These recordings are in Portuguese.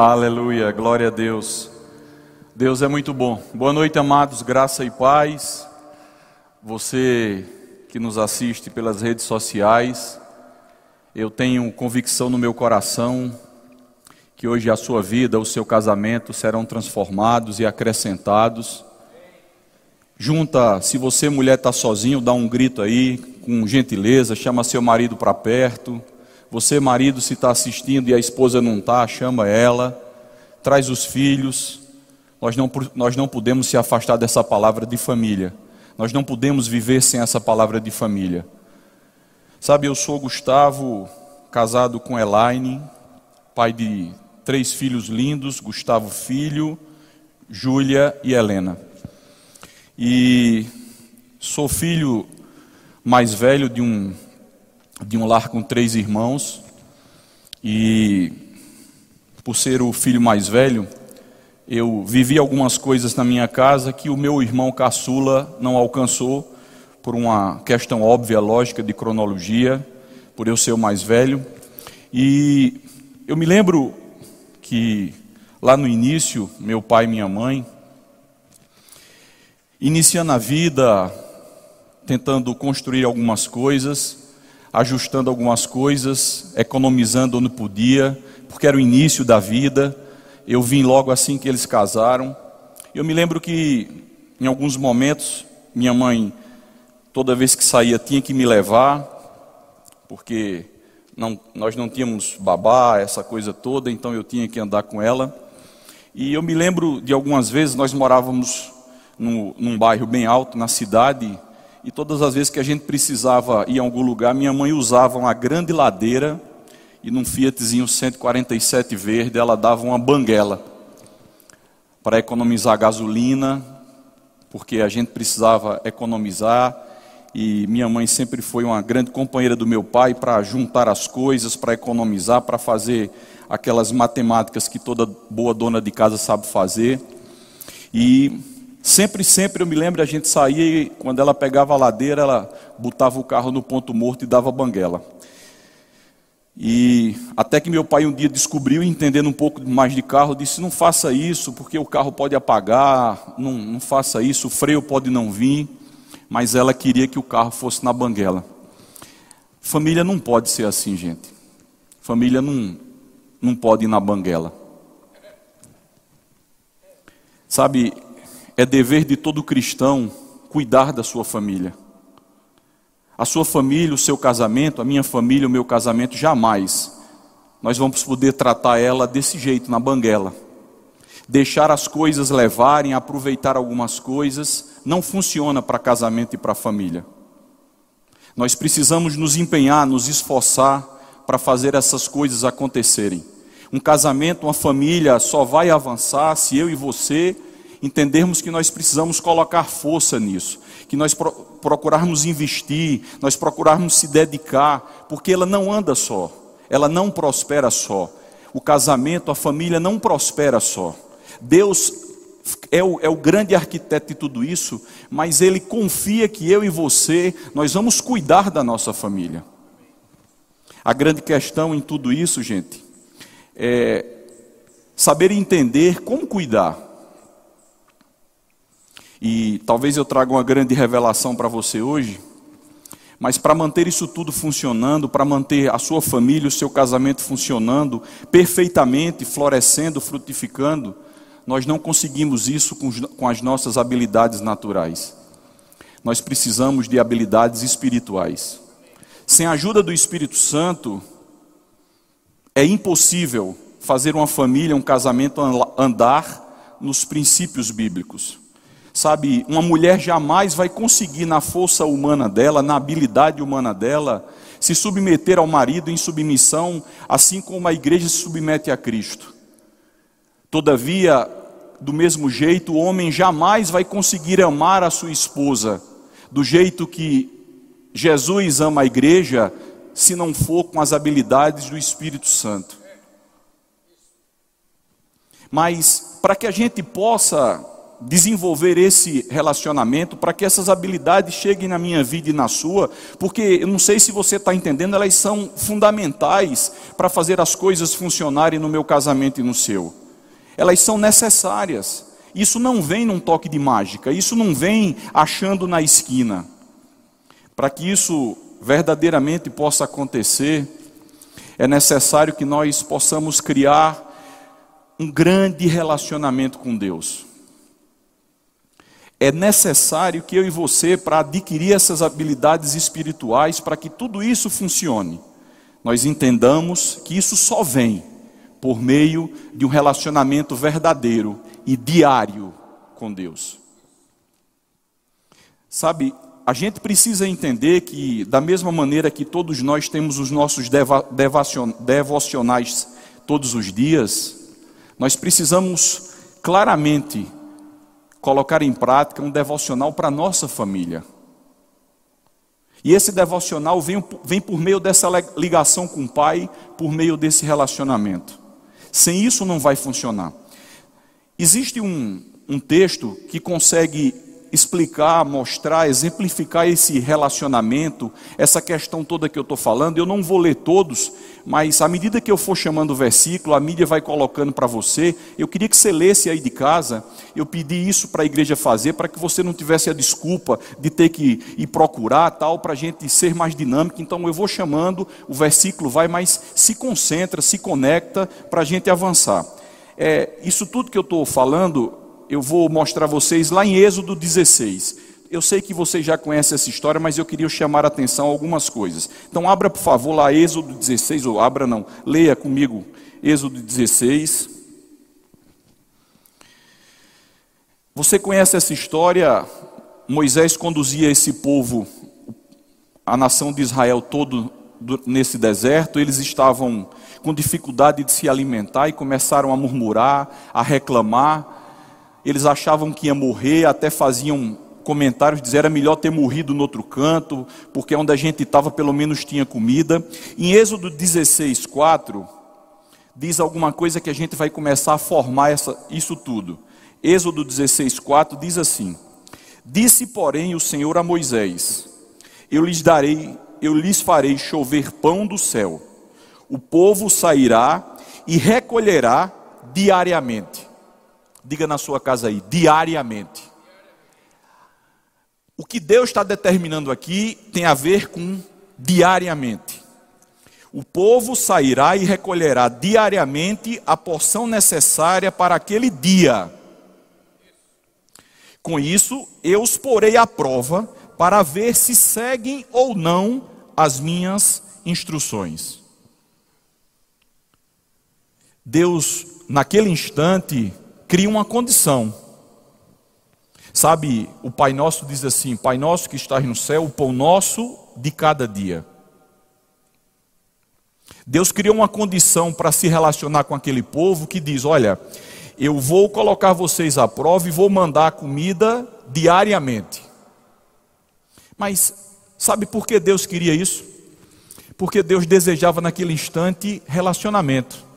Aleluia, glória a Deus. Deus é muito bom. Boa noite, amados, graça e paz. Você que nos assiste pelas redes sociais, eu tenho convicção no meu coração que hoje a sua vida, o seu casamento serão transformados e acrescentados. Junta, se você mulher está sozinho, dá um grito aí, com gentileza, chama seu marido para perto. Você, marido, se está assistindo e a esposa não está, chama ela, traz os filhos. Nós não, nós não podemos se afastar dessa palavra de família. Nós não podemos viver sem essa palavra de família. Sabe, eu sou Gustavo, casado com Elaine, pai de três filhos lindos: Gustavo Filho, Júlia e Helena. E sou filho mais velho de um de um lar com três irmãos e por ser o filho mais velho, eu vivi algumas coisas na minha casa que o meu irmão caçula não alcançou por uma questão óbvia, lógica de cronologia, por eu ser o mais velho. E eu me lembro que lá no início, meu pai e minha mãe, iniciando a vida, tentando construir algumas coisas, ajustando algumas coisas, economizando onde podia, porque era o início da vida. Eu vim logo assim que eles casaram. Eu me lembro que em alguns momentos minha mãe toda vez que saía tinha que me levar, porque não, nós não tínhamos babá, essa coisa toda, então eu tinha que andar com ela. E eu me lembro de algumas vezes nós morávamos no, num bairro bem alto na cidade e todas as vezes que a gente precisava ir a algum lugar, minha mãe usava uma grande ladeira e num Fiatzinho 147 verde ela dava uma banguela para economizar gasolina, porque a gente precisava economizar e minha mãe sempre foi uma grande companheira do meu pai para juntar as coisas, para economizar, para fazer aquelas matemáticas que toda boa dona de casa sabe fazer. E Sempre, sempre eu me lembro, a gente saía e quando ela pegava a ladeira, ela botava o carro no ponto morto e dava banguela. E até que meu pai um dia descobriu, entendendo um pouco mais de carro, disse: Não faça isso, porque o carro pode apagar, não, não faça isso, o freio pode não vir. Mas ela queria que o carro fosse na banguela. Família não pode ser assim, gente. Família não, não pode ir na banguela. Sabe, é dever de todo cristão cuidar da sua família. A sua família, o seu casamento, a minha família, o meu casamento, jamais nós vamos poder tratar ela desse jeito, na banguela. Deixar as coisas levarem, aproveitar algumas coisas, não funciona para casamento e para família. Nós precisamos nos empenhar, nos esforçar para fazer essas coisas acontecerem. Um casamento, uma família só vai avançar se eu e você entendermos que nós precisamos colocar força nisso, que nós pro, procurarmos investir, nós procurarmos se dedicar, porque ela não anda só, ela não prospera só. O casamento, a família não prospera só. Deus é o, é o grande arquiteto de tudo isso, mas Ele confia que eu e você, nós vamos cuidar da nossa família. A grande questão em tudo isso, gente, é saber entender como cuidar. E talvez eu traga uma grande revelação para você hoje, mas para manter isso tudo funcionando, para manter a sua família, o seu casamento funcionando perfeitamente, florescendo, frutificando, nós não conseguimos isso com, as nossas habilidades naturais. Nós precisamos de habilidades espirituais. Sem a ajuda do Espírito Santo, é impossível fazer uma família, um casamento andar nos princípios bíblicos. Sabe, uma mulher jamais vai conseguir, na força humana dela, na habilidade humana dela, se submeter ao marido em submissão, assim como a igreja se submete a Cristo. Todavia, do mesmo jeito, o homem jamais vai conseguir amar a sua esposa do jeito que Jesus ama a igreja, se não for com as habilidades do Espírito Santo. Mas, para que a gente possa desenvolver esse relacionamento para que essas habilidades cheguem na minha vida e na sua, porque eu não sei se você está entendendo, elas são fundamentais para fazer as coisas funcionarem no meu casamento e no seu. Elas são necessárias. Isso não vem num toque de mágica, isso não vem achando na esquina. Para que isso verdadeiramente possa acontecer, é necessário que nós possamos criar um grande relacionamento com Deus. É necessário que eu e você, para adquirir essas habilidades espirituais, para que tudo isso funcione, nós entendamos que isso só vem por meio de um relacionamento verdadeiro e diário com Deus. Sabe, a gente precisa entender que, da mesma maneira que todos nós temos os nossos devocionais todos os dias, nós precisamos claramente colocar em prática um devocional para a nossa família. E esse devocional vem, vem por meio dessa ligação com o Pai, por meio desse relacionamento. Sem isso não vai funcionar. Existe um, um texto que consegue explicar, mostrar, exemplificar esse relacionamento, essa questão toda que eu estou falando. Eu não vou ler todos, mas à medida que eu for chamando o versículo, a mídia vai colocando para você. Eu queria que você lesse aí de casa. Eu pedi isso para a igreja fazer, para que você não tivesse a desculpa de ter que ir procurar tal, para a gente ser mais dinâmico. Então eu vou chamando, o versículo vai, mas se concentra, se conecta para a gente avançar. É, isso tudo que eu estou falando eu vou mostrar a vocês lá em Êxodo 16. Eu sei que vocês já conhecem essa história, mas eu queria chamar a atenção a algumas coisas. Então, abra, por favor, lá Êxodo 16, ou abra não, leia comigo Êxodo 16. Você conhece essa história? Moisés conduzia esse povo, a nação de Israel todo nesse deserto, eles estavam com dificuldade de se alimentar e começaram a murmurar, a reclamar eles achavam que ia morrer, até faziam comentários, dizer era melhor ter morrido no outro canto, porque onde a gente estava pelo menos tinha comida. Em Êxodo 16, 4, diz alguma coisa que a gente vai começar a formar essa, isso tudo. Êxodo 16, 4 diz assim: Disse, porém, o Senhor a Moisés: Eu lhes darei, eu lhes farei chover pão do céu. O povo sairá e recolherá diariamente. Diga na sua casa aí, diariamente. O que Deus está determinando aqui tem a ver com diariamente. O povo sairá e recolherá diariamente a porção necessária para aquele dia. Com isso, eu os porei à prova para ver se seguem ou não as minhas instruções. Deus, naquele instante, cria uma condição. Sabe, o Pai Nosso diz assim: Pai Nosso que estás no céu, o pão nosso de cada dia. Deus criou uma condição para se relacionar com aquele povo que diz: Olha, eu vou colocar vocês à prova e vou mandar comida diariamente. Mas sabe por que Deus queria isso? Porque Deus desejava naquele instante relacionamento.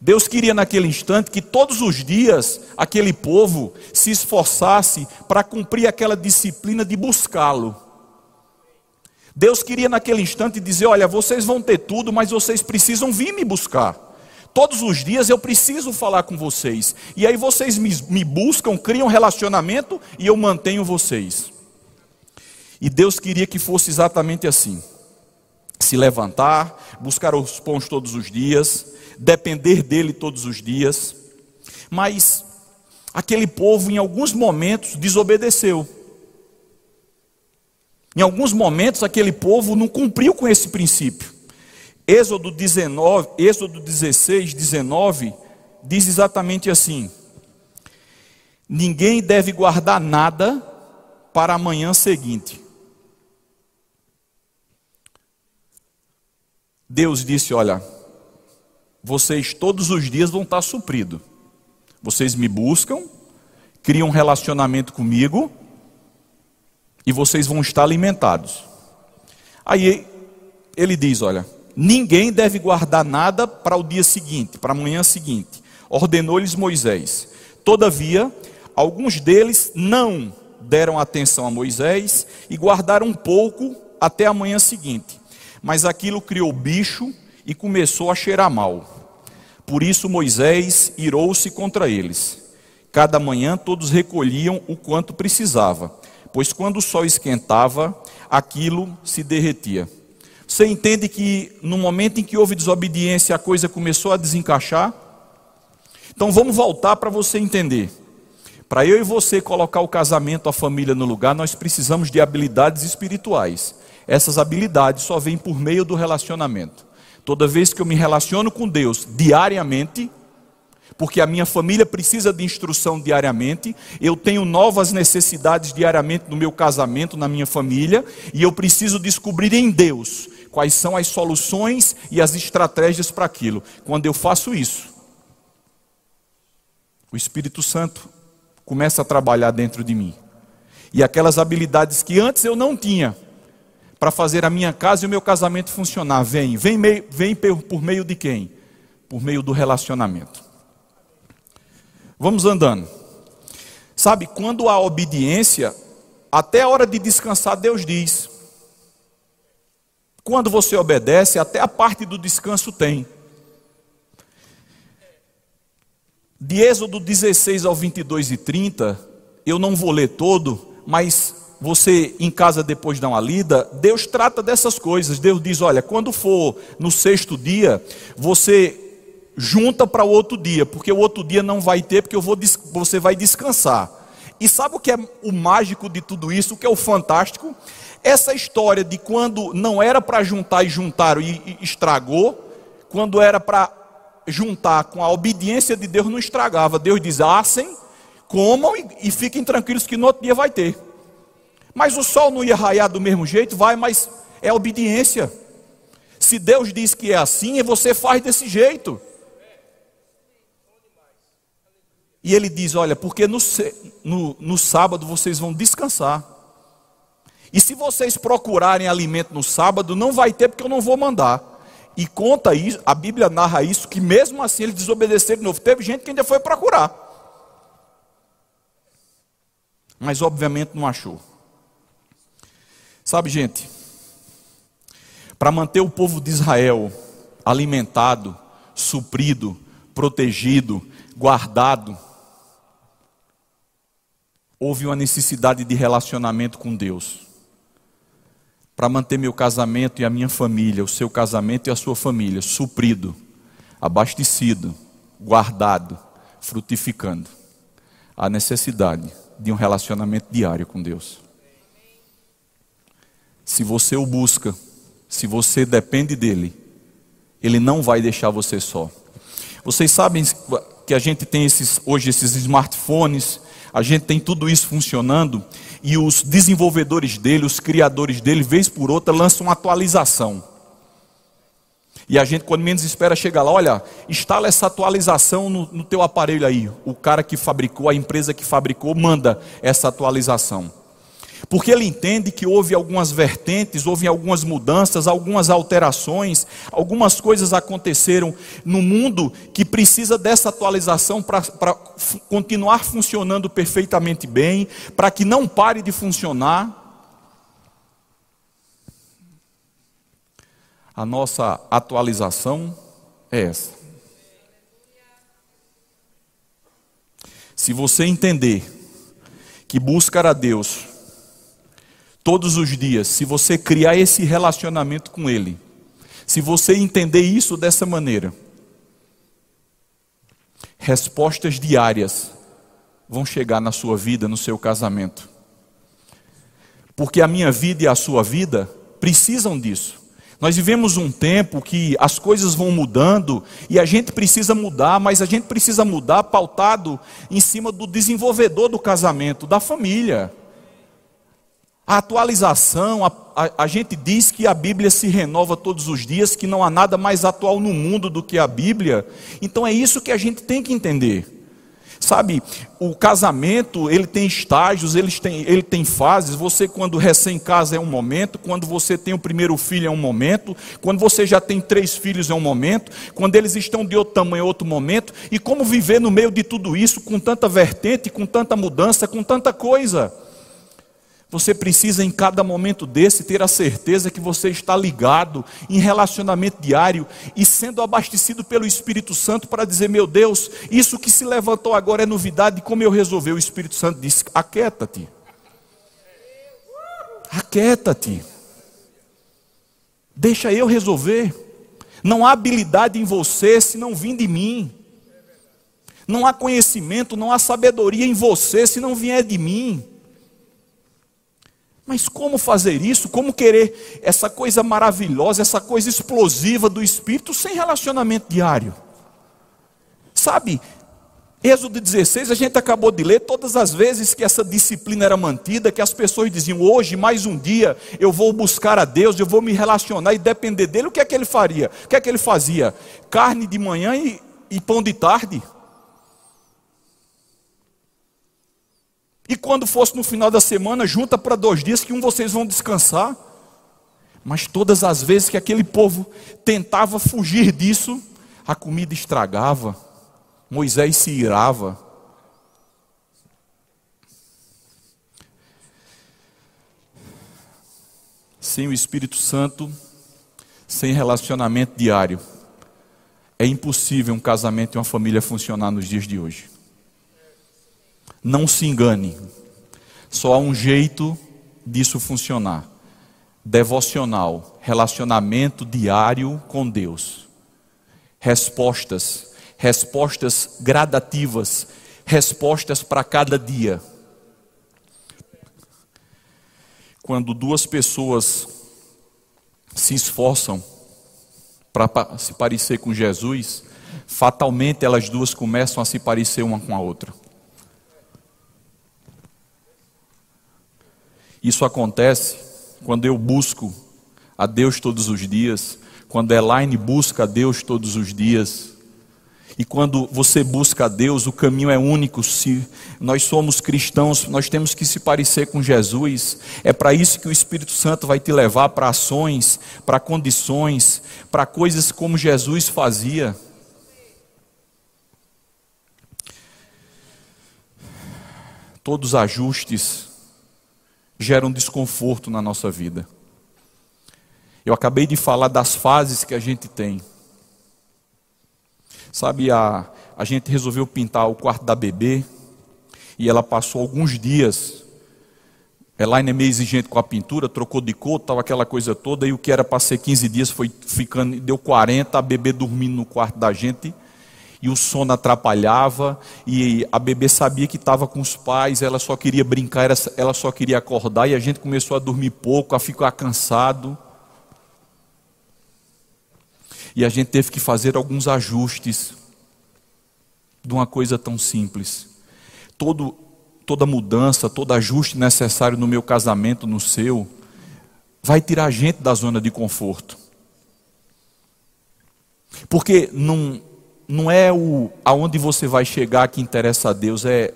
Deus queria naquele instante que todos os dias aquele povo se esforçasse para cumprir aquela disciplina de buscá-lo. Deus queria naquele instante dizer: Olha, vocês vão ter tudo, mas vocês precisam vir me buscar. Todos os dias eu preciso falar com vocês. E aí vocês me, me buscam, criam relacionamento e eu mantenho vocês. E Deus queria que fosse exatamente assim: se levantar, buscar os pães todos os dias depender dele todos os dias. Mas aquele povo, em alguns momentos, desobedeceu. Em alguns momentos, aquele povo não cumpriu com esse princípio. Êxodo 19, Êxodo 16, 19, diz exatamente assim: Ninguém deve guardar nada para a manhã seguinte. Deus disse: Olha, vocês todos os dias vão estar supridos. Vocês me buscam, criam um relacionamento comigo e vocês vão estar alimentados. Aí ele diz: Olha, ninguém deve guardar nada para o dia seguinte, para a manhã seguinte. Ordenou-lhes Moisés. Todavia, alguns deles não deram atenção a Moisés e guardaram um pouco até a manhã seguinte. Mas aquilo criou bicho e começou a cheirar mal. Por isso Moisés irou-se contra eles. Cada manhã todos recolhiam o quanto precisava, pois quando o sol esquentava, aquilo se derretia. Você entende que no momento em que houve desobediência, a coisa começou a desencaixar? Então vamos voltar para você entender. Para eu e você colocar o casamento, a família no lugar, nós precisamos de habilidades espirituais. Essas habilidades só vêm por meio do relacionamento. Toda vez que eu me relaciono com Deus diariamente, porque a minha família precisa de instrução diariamente, eu tenho novas necessidades diariamente no meu casamento, na minha família, e eu preciso descobrir em Deus quais são as soluções e as estratégias para aquilo. Quando eu faço isso, o Espírito Santo começa a trabalhar dentro de mim. E aquelas habilidades que antes eu não tinha, para fazer a minha casa e o meu casamento funcionar. Vem, vem, vem por meio de quem? Por meio do relacionamento. Vamos andando. Sabe, quando há obediência, até a hora de descansar, Deus diz. Quando você obedece, até a parte do descanso tem. De Êxodo 16 ao 22 e 30, eu não vou ler todo, mas você em casa depois dá uma lida, Deus trata dessas coisas. Deus diz: olha, quando for no sexto dia, você junta para o outro dia, porque o outro dia não vai ter, porque eu vou, você vai descansar. E sabe o que é o mágico de tudo isso, o que é o fantástico? Essa história de quando não era para juntar e juntaram e, estragou, quando era para juntar com a obediência de Deus não estragava. Deus diz: assem, comam e, e fiquem tranquilos que no outro dia vai ter. Mas o sol não ia raiar do mesmo jeito? Vai, mas é obediência. Se Deus diz que é assim, você faz desse jeito. E ele diz: Olha, porque no, no, no, sábado vocês vão descansar. E se vocês procurarem alimento no sábado, não vai ter, porque eu não vou mandar. E conta isso, a Bíblia narra isso, que mesmo assim eles desobedeceram de novo. Teve gente que ainda foi procurar. Mas obviamente não achou. Sabe, gente, para manter o povo de Israel alimentado, suprido, protegido, guardado, houve uma necessidade de relacionamento com Deus. Para manter meu casamento e a minha família, o seu casamento e a sua família suprido, abastecido, guardado, frutificando, há necessidade de um relacionamento diário com Deus. Se você o busca, se você depende dele, ele não vai deixar você só. Vocês sabem que a gente tem esses, hoje esses smartphones, a gente tem tudo isso funcionando e os desenvolvedores dele, os criadores dele, vez por outra, lançam uma atualização. E a gente, quando menos espera, chega lá, olha, instala essa atualização no, no teu aparelho aí. O cara que fabricou, a empresa que fabricou, manda essa atualização. Porque ele entende que houve algumas vertentes, houve algumas mudanças, algumas alterações, algumas coisas aconteceram no mundo que precisa dessa atualização para continuar funcionando perfeitamente bem, para que não pare de funcionar. A nossa atualização é essa. Se você entender que buscar a Deus todos os dias, se você criar esse relacionamento com Ele, se você entender isso dessa maneira, respostas diárias vão chegar na sua vida, no seu casamento. Porque a minha vida e a sua vida precisam disso. Nós vivemos um tempo que as coisas vão mudando e a gente precisa mudar, mas a gente precisa mudar pautado em cima do desenvolvedor do casamento, da família. A atualização, a, a, a, gente diz que a Bíblia se renova todos os dias, que não há nada mais atual no mundo do que a Bíblia. Então é isso que a gente tem que entender. Sabe, o casamento, ele tem estágios, ele tem, ele tem fases. Você, quando recém-casa, é um momento. Quando você tem o primeiro filho, é um momento. Quando você já tem três filhos, é um momento. Quando eles estão de outro tamanho, é outro momento. E como viver no meio de tudo isso, com tanta vertente, com tanta mudança, com tanta coisa. Você precisa em cada momento desse ter a certeza que você está ligado em relacionamento diário e sendo abastecido pelo Espírito Santo para dizer: Meu Deus, isso que se levantou agora é novidade. Como eu resolvi? O Espírito Santo disse: Aquieta-te. Aquieta-te. Deixa eu resolver. Não há habilidade em você se não vir de mim. Não há conhecimento, não há sabedoria em você se não vier de mim. Mas como fazer isso? Como querer essa coisa maravilhosa, essa coisa explosiva do Espírito sem relacionamento diário? Sabe, Êxodo 16, a gente acabou de ler, todas as vezes que essa disciplina era mantida, que as pessoas diziam, hoje, mais um dia, eu vou buscar a Deus, eu vou me relacionar e depender dele, o que é que ele faria? O que é que ele fazia? Carne de manhã e, e pão de tarde? E quando fosse no final da semana, junta para dois dias que um vocês vão descansar. Mas todas as vezes que aquele povo tentava fugir disso, a comida estragava, Moisés se irava. Sem o Espírito Santo, sem relacionamento diário, é impossível um casamento e uma família funcionar nos dias de hoje. Não se engane, só há um jeito disso funcionar: devocional, relacionamento diário com Deus. Respostas, respostas gradativas, respostas para cada dia. Quando duas pessoas se esforçam para se parecer com Jesus, fatalmente elas duas começam a se parecer uma com a outra. Isso acontece quando eu busco a Deus todos os dias, quando Elaine busca a Deus todos os dias. E quando você busca a Deus, o caminho é único. Se nós somos cristãos, nós temos que se parecer com Jesus. É para isso que o Espírito Santo vai te levar para ações, para condições, para coisas como Jesus fazia. Todos os ajustes geram desconforto na nossa vida. Eu acabei de falar das fases que a gente tem. Sabe, a, a gente resolveu pintar o quarto da bebê e ela passou alguns dias. Elaine é meio exigente com a pintura, trocou de cor, tal, aquela coisa toda, e o que era para ser 15 dias foi ficando, deu 40, a bebê dormindo no quarto da gente e o sono atrapalhava, e a bebê sabia que estava com os pais, ela só queria brincar, ela só queria acordar, e a gente começou a dormir pouco, a ficar cansado. E a gente teve que fazer alguns ajustes de uma coisa tão simples. Todo, toda mudança, todo ajuste necessário no meu casamento, no seu, vai tirar a gente da zona de conforto. Porque não, não é o aonde você vai chegar que interessa a Deus, é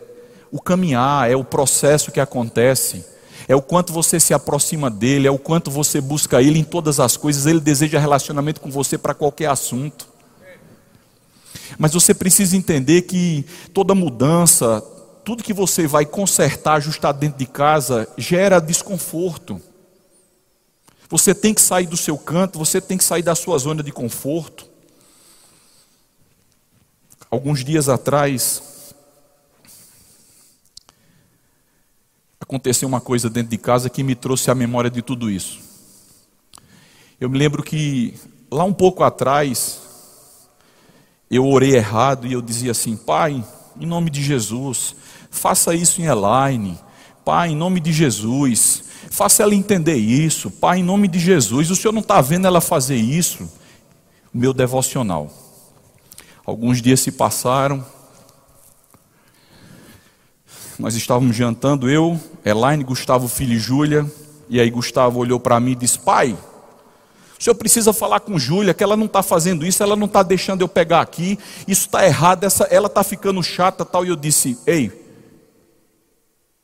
o caminhar, é o processo que acontece, é o quanto você se aproxima dele, é o quanto você busca ele em todas as coisas, ele deseja relacionamento com você para qualquer assunto. Mas você precisa entender que toda mudança, tudo que você vai consertar, ajustar dentro de casa, gera desconforto. Você tem que sair do seu canto, você tem que sair da sua zona de conforto. Alguns dias atrás, aconteceu uma coisa dentro de casa que me trouxe à memória de tudo isso. Eu me lembro que lá um pouco atrás, eu orei errado e eu dizia assim: Pai, em nome de Jesus, faça isso em Elaine. Pai, em nome de Jesus, faça ela entender isso. Pai, em nome de Jesus, o Senhor não está vendo ela fazer isso? Meu devocional. Alguns dias se passaram. Nós estávamos jantando, eu, Elaine, Gustavo, filho e Júlia. E aí Gustavo olhou para mim e disse: Pai, o senhor precisa falar com Júlia, que ela não está fazendo isso, ela não está deixando eu pegar aqui, isso está errado, essa, ela está ficando chata tal. E eu disse: Ei,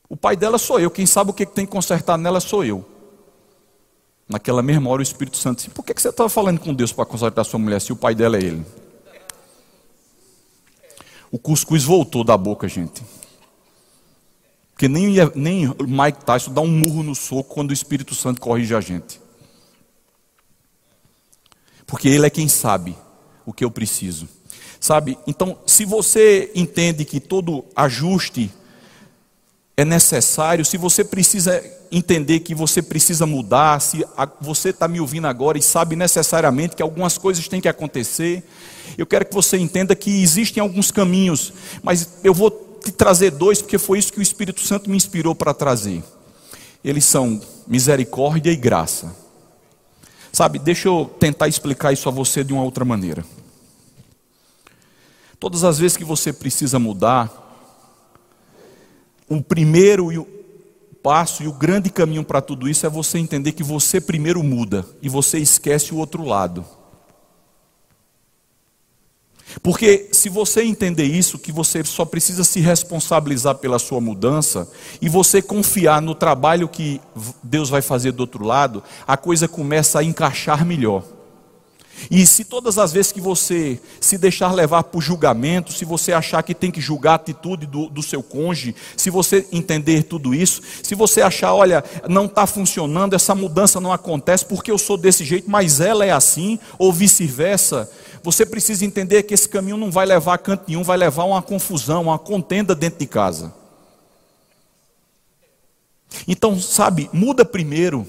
o pai dela sou eu, quem sabe o que tem que consertar nela sou eu. Naquela mesma hora o Espírito Santo disse: Por que, que você estava falando com Deus para consertar sua mulher se o pai dela é ele? O cuscuz voltou da boca, gente. Porque nem, nem Mike Tyson dá um murro no soco quando o Espírito Santo corrige a gente. Porque ele é quem sabe o que eu preciso. Sabe? Então, se você entende que todo ajuste é necessário, se você precisa entender que você precisa mudar, se você está me ouvindo agora e sabe necessariamente que algumas coisas têm que acontecer, eu quero que você entenda que existem alguns caminhos, mas eu vou te trazer dois, porque foi isso que o Espírito Santo me inspirou para trazer. Eles são misericórdia e graça. Sabe, deixa eu tentar explicar isso a você de uma outra maneira. Todas as vezes que você precisa mudar, o primeiro passo e o grande caminho para tudo isso é você entender que você primeiro muda e você esquece o outro lado. Porque se você entender isso, que você só precisa se responsabilizar pela sua mudança e você confiar no trabalho que Deus vai fazer do outro lado, a coisa começa a encaixar melhor. E se todas as vezes que você se deixar levar por julgamento, se você achar que tem que julgar a atitude do, do seu cônjuge, se você entender tudo isso, se você achar, olha, não está funcionando, essa mudança não acontece porque eu sou desse jeito, mas ela é assim, ou vice-versa, você precisa entender que esse caminho não vai levar a canto nenhum, vai levar a uma confusão, uma contenda dentro de casa. Então, sabe, muda primeiro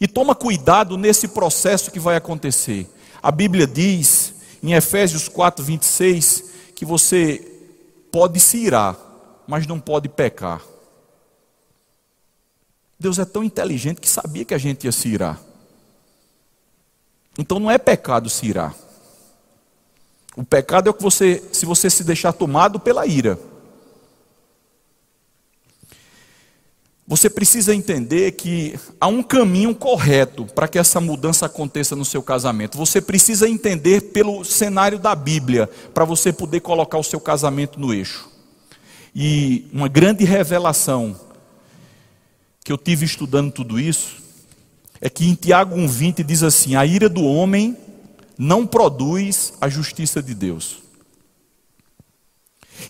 e toma cuidado nesse processo que vai acontecer. A Bíblia diz, em Efésios 4, 26, que você pode se irar, mas não pode pecar. Deus é tão inteligente que sabia que a gente ia se irar. Então não é pecado se irar. O pecado é o que você, se você se deixar tomado pela ira. Você precisa entender que há um caminho correto para que essa mudança aconteça no seu casamento. Você precisa entender pelo cenário da Bíblia para você poder colocar o seu casamento no eixo. E uma grande revelação que eu tive estudando tudo isso é que em Tiago 1,20 diz assim: a ira do homem não produz a justiça de Deus.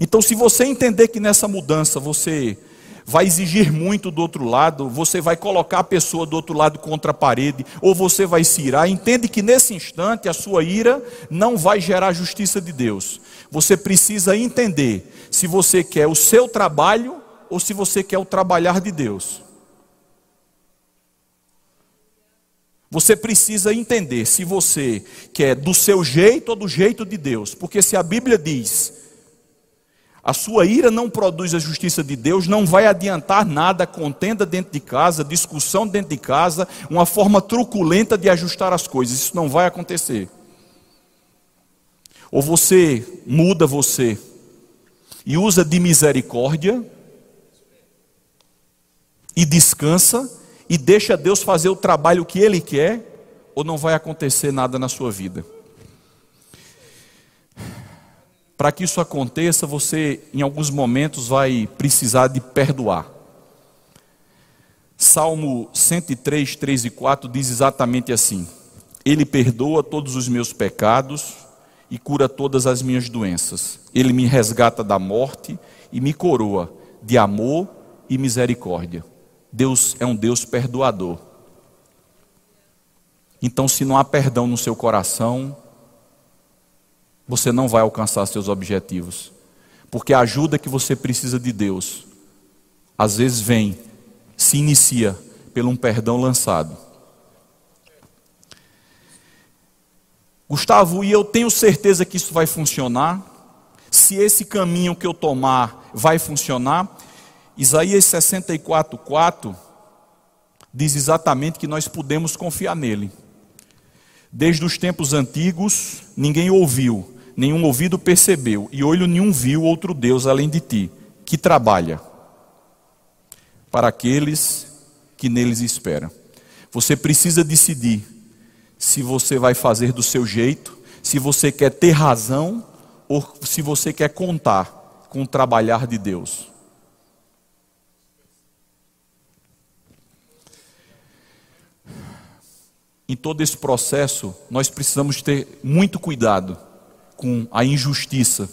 Então, se você entender que nessa mudança você vai exigir muito do outro lado, você vai colocar a pessoa do outro lado contra a parede, ou você vai se irar. Entende que nesse instante a sua ira não vai gerar a justiça de Deus. Você precisa entender se você quer o seu trabalho ou se você quer o trabalhar de Deus. Você precisa entender se você quer do seu jeito ou do jeito de Deus, porque se a Bíblia diz a sua ira não produz a justiça de Deus, não vai adiantar nada contenda dentro de casa, discussão dentro de casa, uma forma truculenta de ajustar as coisas. Isso não vai acontecer. Ou você muda você e usa de misericórdia e descansa e deixa Deus fazer o trabalho que Ele quer, ou não vai acontecer nada na sua vida. Para que isso aconteça, você em alguns momentos vai precisar de perdoar. Salmo 103, 3 e 4 diz exatamente assim: Ele perdoa todos os meus pecados e cura todas as minhas doenças. Ele me resgata da morte e me coroa de amor e misericórdia. Deus é um Deus perdoador. Então, se não há perdão no seu coração, você não vai alcançar seus objetivos. Porque a ajuda que você precisa de Deus, às vezes vem, se inicia pelo um perdão lançado. Gustavo, e eu tenho certeza que isso vai funcionar. Se esse caminho que eu tomar vai funcionar, Isaías 64, 4 diz exatamente que nós podemos confiar nele. Desde os tempos antigos, ninguém ouviu, nenhum ouvido percebeu, e olho nenhum viu outro Deus além de ti, que trabalha para aqueles que neles esperam. Você precisa decidir se você vai fazer do seu jeito, se você quer ter razão ou se você quer contar com o trabalhar de Deus. Em todo esse processo, nós precisamos ter muito cuidado com a injustiça.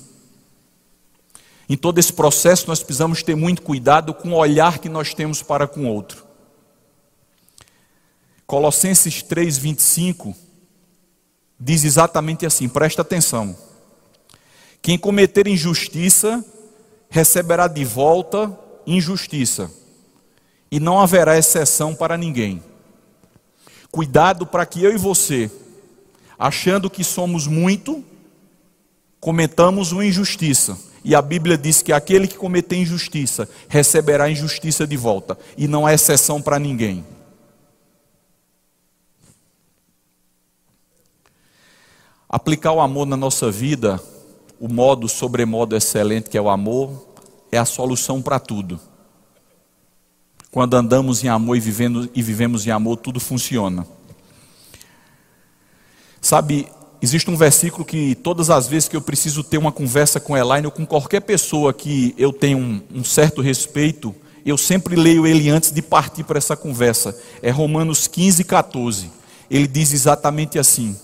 Em todo esse processo, nós precisamos ter muito cuidado com o olhar que nós temos para com o outro. Colossenses 3:25 diz exatamente assim, presta atenção. Quem cometer injustiça receberá de volta injustiça, e não haverá exceção para ninguém. Cuidado para que eu e você, achando que somos muito, cometamos uma injustiça. E a Bíblia diz que aquele que cometer injustiça receberá injustiça de volta, e não há exceção para ninguém. Aplicar o amor na nossa vida, o modo sobremodo excelente que é o amor, é a solução para tudo. Quando andamos em amor e, vivendo, e vivemos em amor, tudo funciona. Sabe, existe um versículo que todas as vezes que eu preciso ter uma conversa com Elaine ou com qualquer pessoa que eu tenho um, um certo respeito, eu sempre leio ele antes de partir para essa conversa. É Romanos 15, 14. Ele diz exatamente assim: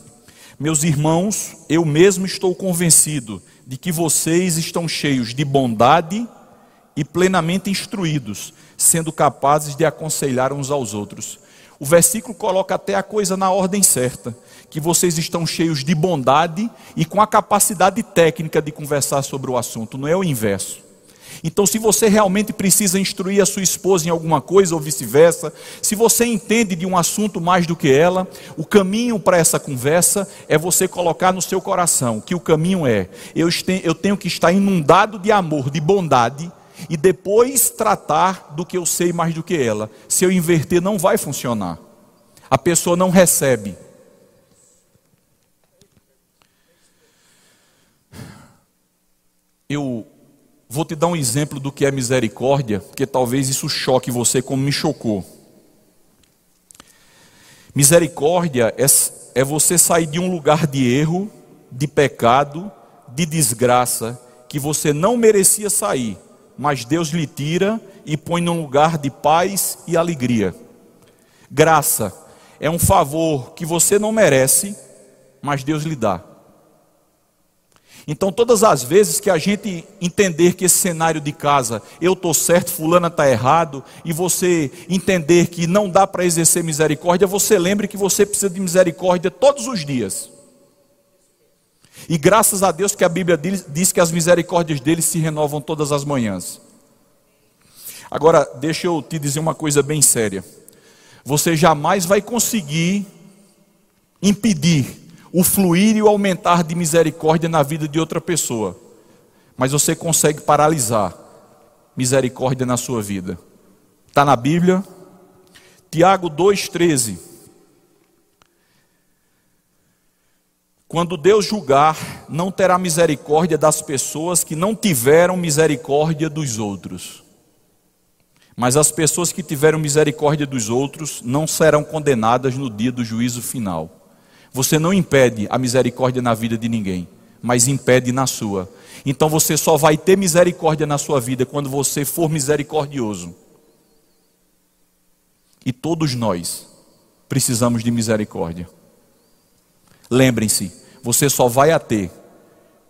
meus irmãos, eu mesmo estou convencido de que vocês estão cheios de bondade e plenamente instruídos, sendo capazes de aconselhar uns aos outros. O versículo coloca até a coisa na ordem certa, que vocês estão cheios de bondade e com a capacidade técnica de conversar sobre o assunto, não é o inverso. Então, se você realmente precisa instruir a sua esposa em alguma coisa ou vice-versa, se você entende de um assunto mais do que ela, o caminho para essa conversa é você colocar no seu coração que o caminho é: eu tenho que estar inundado de amor, de bondade, e depois tratar do que eu sei mais do que ela. Se eu inverter, não vai funcionar. A pessoa não recebe. Eu Vou te dar um exemplo do que é misericórdia, porque talvez isso choque você como me chocou. Misericórdia é, é você sair de um lugar de erro, de pecado, de desgraça, que você não merecia sair, mas Deus lhe tira e põe num lugar de paz e alegria. Graça é um favor que você não merece, mas Deus lhe dá. Então, todas as vezes que a gente entender que esse cenário de casa, eu estou certo, fulana está errado, e você entender que não dá para exercer misericórdia, você lembre que você precisa de misericórdia todos os dias. E graças a Deus que a Bíblia diz que as misericórdias dele se renovam todas as manhãs. Agora, deixa eu te dizer uma coisa bem séria. Você jamais vai conseguir impedir o fluir e o aumentar de misericórdia na vida de outra pessoa, mas você consegue paralisar misericórdia na sua vida. Está na Bíblia? Tiago 2,13. Quando Deus julgar, não terá misericórdia das pessoas que não tiveram misericórdia dos outros. Mas as pessoas que tiveram misericórdia dos outros não serão condenadas no dia do juízo final. Você não impede a misericórdia na vida de ninguém, mas impede na sua. Então você só vai ter misericórdia na sua vida quando você for misericordioso. E todos nós precisamos de misericórdia. Lembrem-se, você só vai a ter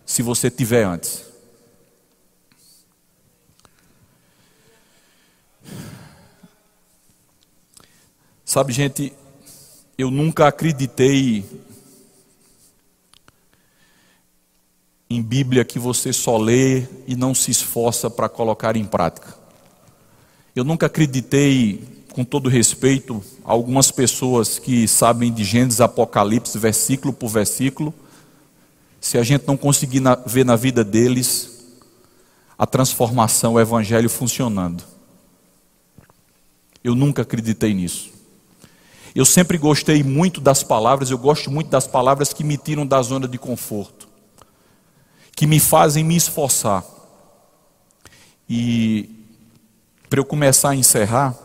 se você tiver antes. Sabe, gente, eu nunca acreditei em Bíblia que você só lê e não se esforça para colocar em prática. Eu nunca acreditei, com todo respeito, a algumas pessoas que sabem de Gênesis, Apocalipse, versículo por versículo, se a gente não conseguir na, ver na vida deles a transformação, o evangelho funcionando. Eu nunca acreditei nisso. Eu sempre gostei muito das palavras, eu gosto muito das palavras que me tiram da zona de conforto, que me fazem me esforçar. E para eu começar a encerrar,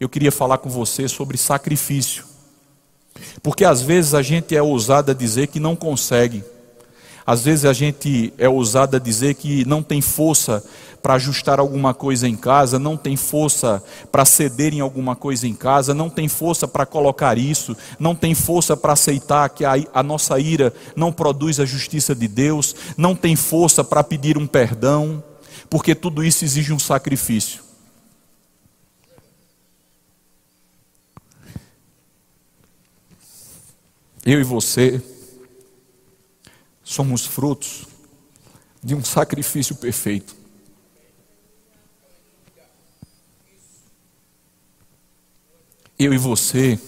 eu queria falar com você sobre sacrifício. Porque às vezes a gente é ousado a dizer que não consegue. Às vezes a gente é ousado a dizer que não tem força para ajustar alguma coisa em casa, não tem força para ceder em alguma coisa em casa, não tem força para colocar isso, não tem força para aceitar que a, a, nossa ira não produz a justiça de Deus, não tem força para pedir um perdão, porque tudo isso exige um sacrifício. Eu e você somos frutos de um sacrifício perfeito. Eu e você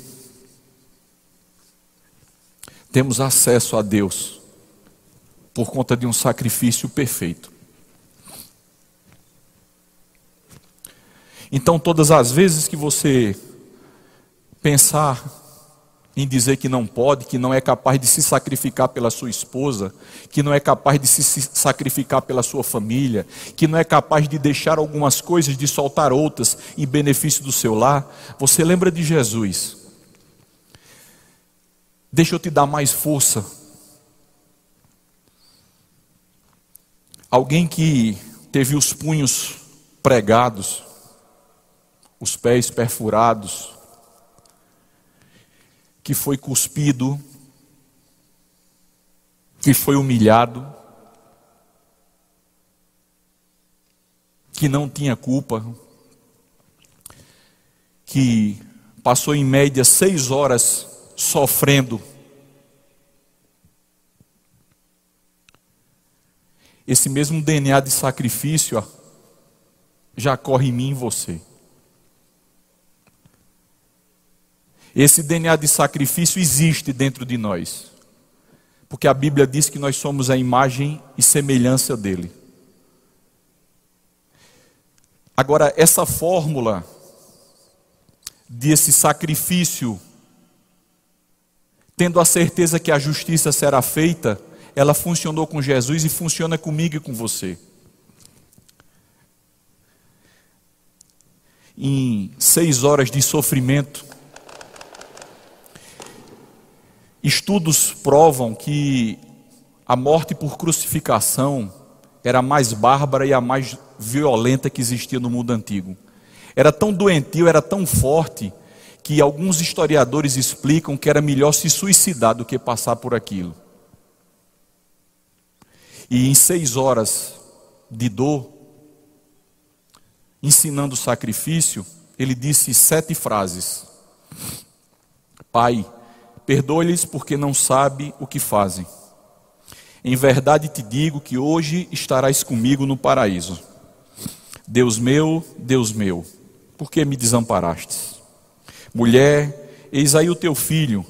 temos acesso a Deus por conta de um sacrifício perfeito. Então, todas as vezes que você pensar em dizer que não pode, que não é capaz de se sacrificar pela sua esposa, que não é capaz de se sacrificar pela sua família, que não é capaz de deixar algumas coisas, de soltar outras em benefício do seu lar, você lembra de Jesus. Deixa eu te dar mais força. Alguém que teve os punhos pregados, os pés perfurados, que foi cuspido, que foi humilhado, que não tinha culpa, que passou em média seis horas sofrendo. Esse mesmo DNA de sacrifício ó, já corre em mim e em você. Esse DNA de sacrifício existe dentro de nós, porque a Bíblia diz que nós somos a imagem e semelhança dele. Agora, essa fórmula desse sacrifício, tendo a certeza que a justiça será feita, ela funcionou com Jesus e funciona comigo e com você. Em seis horas de sofrimento, Estudos provam que a morte por crucificação era a mais bárbara e a mais violenta que existia no mundo antigo. Era tão doentio, era tão forte, que alguns historiadores explicam que era melhor se suicidar do que passar por aquilo. E em seis horas de dor, ensinando o sacrifício, ele disse sete frases: Pai, Perdoe-lhes porque não sabe o que fazem. Em verdade te digo que hoje estarás comigo no paraíso. Deus meu, Deus meu, por que me desamparastes? Mulher, eis aí o teu filho.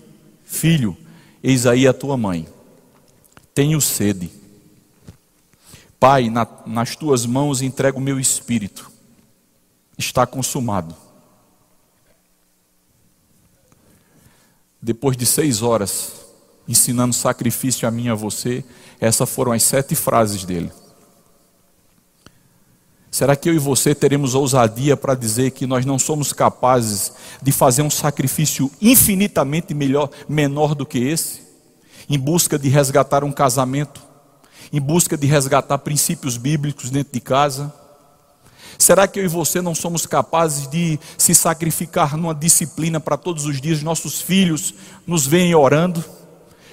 Filho, eis aí a tua mãe. Tenho sede. Pai, na, nas tuas mãos entrego o meu espírito. Está consumado. Depois de seis horas ensinando sacrifício a mim e a você, essas foram as sete frases dele. Será que eu e você teremos ousadia para dizer que nós não somos capazes de fazer um sacrifício infinitamente melhor, menor do que esse, em busca de resgatar um casamento, em busca de resgatar princípios bíblicos dentro de casa? Será que eu e você não somos capazes de se sacrificar numa disciplina para todos os dias nossos filhos nos veem orando,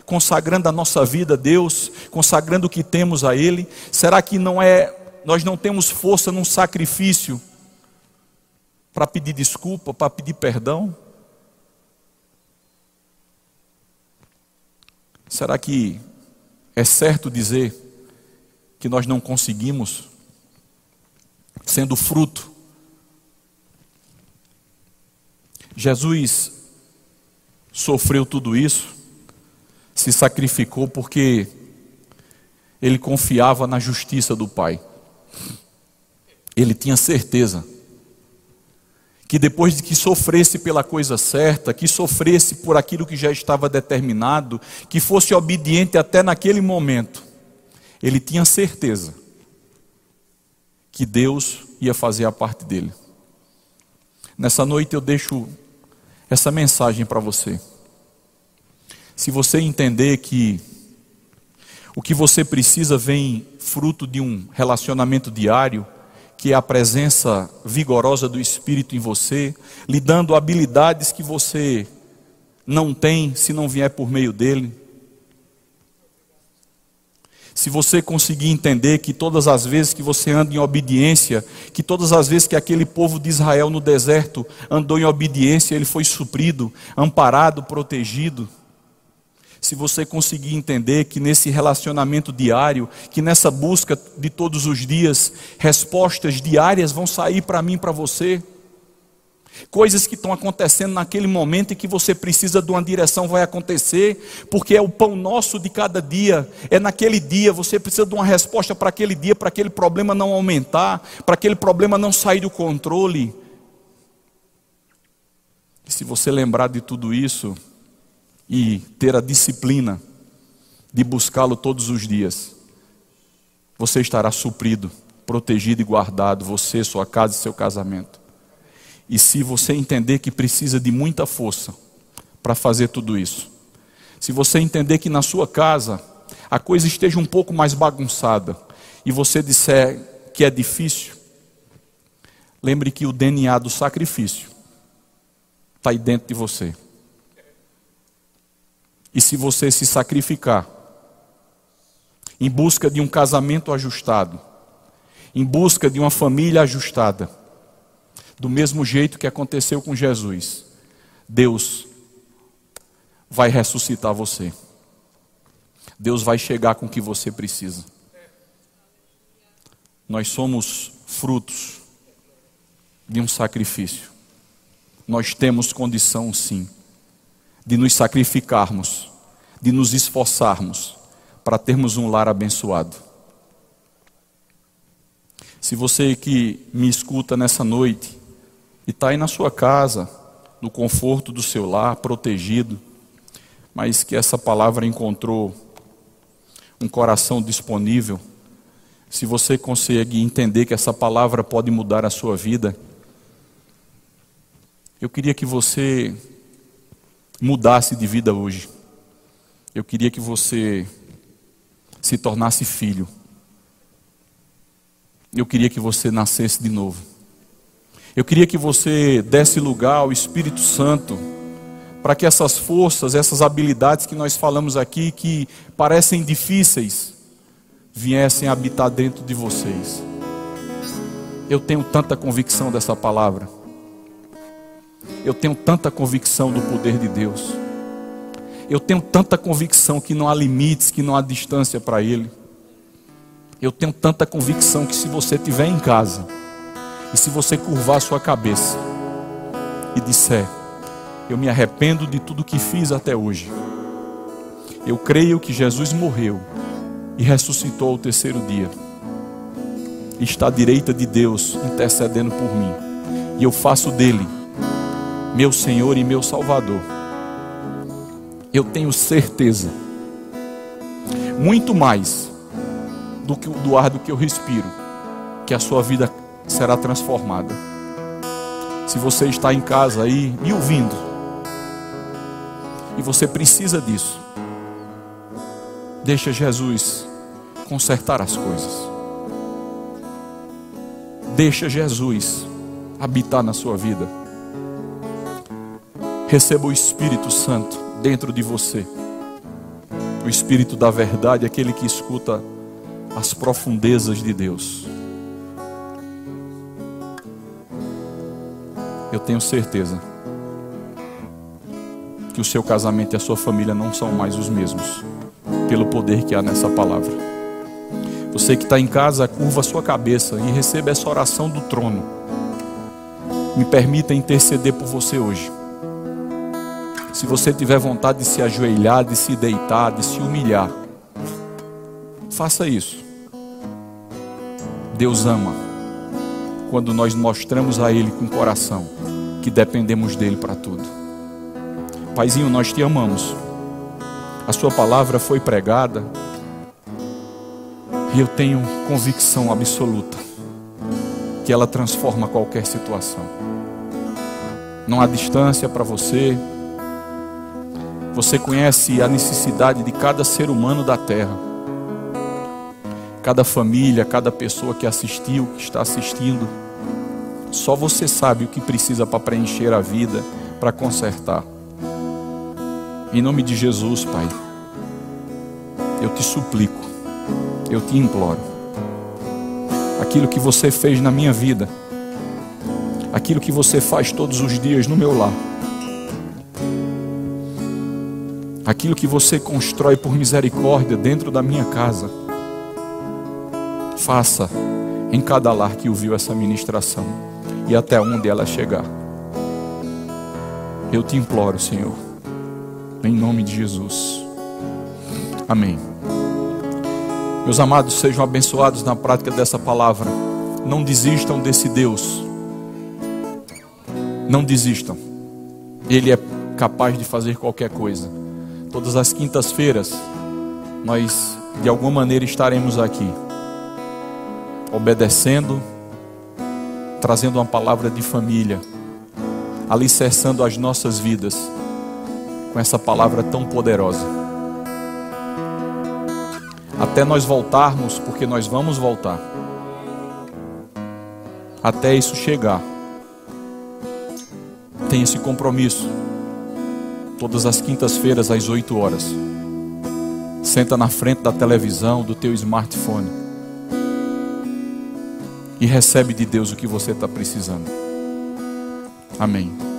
consagrando a nossa vida a Deus, consagrando o que temos a Ele? Será que não é nós não temos força num sacrifício para pedir desculpa, para pedir perdão? Será que é certo dizer que nós não conseguimos sendo fruto. Jesus sofreu tudo isso, se sacrificou porque ele confiava na justiça do Pai. Ele tinha certeza que depois de que sofresse pela coisa certa, que sofresse por aquilo que já estava determinado, que fosse obediente até naquele momento, ele tinha certeza que Deus ia fazer a parte dele. Nessa noite eu deixo essa mensagem para você. Se você entender que o que você precisa vem fruto de um relacionamento diário, que é a presença vigorosa do Espírito em você, lhe dando habilidades que você não tem se não vier por meio dele. Se você conseguir entender que todas as vezes que você anda em obediência, que todas as vezes que aquele povo de Israel no deserto andou em obediência, ele foi suprido, amparado, protegido se você conseguir entender que nesse relacionamento diário, que nessa busca de todos os dias, respostas diárias vão sair para mim para você. Coisas que estão acontecendo naquele momento e que você precisa de uma direção vai acontecer, porque é o pão nosso de cada dia, é naquele dia, você precisa de uma resposta para aquele dia, para aquele problema não aumentar, para aquele problema não sair do controle. E se você lembrar de tudo isso, e ter a disciplina de buscá-lo todos os dias, você estará suprido, protegido e guardado, você, sua casa e seu casamento. E se você entender que precisa de muita força para fazer tudo isso, se você entender que na sua casa a coisa esteja um pouco mais bagunçada e você disser que é difícil, lembre que o DNA do sacrifício está aí dentro de você. E se você se sacrificar em busca de um casamento ajustado, em busca de uma família ajustada, do mesmo jeito que aconteceu com Jesus, Deus vai ressuscitar você. Deus vai chegar com o que você precisa. Nós somos frutos de um sacrifício. Nós temos condição, sim, de nos sacrificarmos, de nos esforçarmos para termos um lar abençoado. Se você que me escuta nessa noite e está aí na sua casa, no conforto do seu lar, protegido, mas que essa palavra encontrou um coração disponível, se você consegue entender que essa palavra pode mudar a sua vida, eu queria que você mudasse de vida hoje. Eu queria que você se tornasse filho. Eu queria que você nascesse de novo. Eu queria que você desse lugar ao Espírito Santo para que essas forças, essas habilidades que nós falamos aqui, que parecem difíceis, viessem habitar dentro de vocês. Eu tenho tanta convicção dessa palavra. Eu tenho tanta convicção do poder de Deus. Eu tenho tanta convicção que não há limites, que não há distância para Ele. Eu tenho tanta convicção que se você estiver em casa e se você curvar sua cabeça e disser: Eu me arrependo de tudo que fiz até hoje. Eu creio que Jesus morreu e ressuscitou ao terceiro dia. Está à direita de Deus intercedendo por mim. E eu faço dele meu Senhor e meu Salvador. Eu tenho certeza, muito mais do que do ar do que eu respiro, que a sua vida será transformada. Se você está em casa aí me ouvindo, e você precisa disso, deixa Jesus consertar as coisas. Deixa Jesus habitar na sua vida. Receba o Espírito Santo dentro de você. O Espírito da verdade, aquele que escuta as profundezas de Deus. Eu tenho certeza que o seu casamento e a sua família não são mais os mesmos, pelo poder que há nessa palavra. Você que está em casa, curva a sua cabeça e receba essa oração do trono. Me permita interceder por você hoje. Se você tiver vontade de se ajoelhar, de se deitar, de se humilhar, faça isso. Deus ama quando nós mostramos a Ele com o coração que dependemos dele para tudo. Paizinho, nós te amamos. A Sua palavra foi pregada e eu tenho convicção absoluta que ela transforma qualquer situação. Não há distância para você, Você conhece a necessidade de cada ser humano da terra. Cada família, cada pessoa que assistiu, que está assistindo. Só você sabe o que precisa para preencher a vida, para consertar. Em nome de Jesus, Pai, eu te suplico, eu te imploro. Aquilo que você fez na minha vida, aquilo que você faz todos os dias no meu lar, aquilo que você constrói por misericórdia dentro da minha casa, faça em cada lar que ouviu essa ministração e até onde ela chegar. Eu te imploro, Senhor, em nome de Jesus. Amém. Meus amados, sejam abençoados na prática dessa palavra. Não desistam desse Deus. Não desistam. Ele é capaz de fazer qualquer coisa. Todas as quintas-feiras, nós de alguma maneira estaremos aqui, obedecendo, trazendo uma palavra de família, alicerçando as nossas vidas com essa palavra tão poderosa. Até nós voltarmos, porque nós vamos voltar. Até isso chegar. Tem esse compromisso todas as quintas-feiras às 8 horas. Senta na frente da televisão, do teu smartphone e recebe de Deus o que você está precisando. Amém.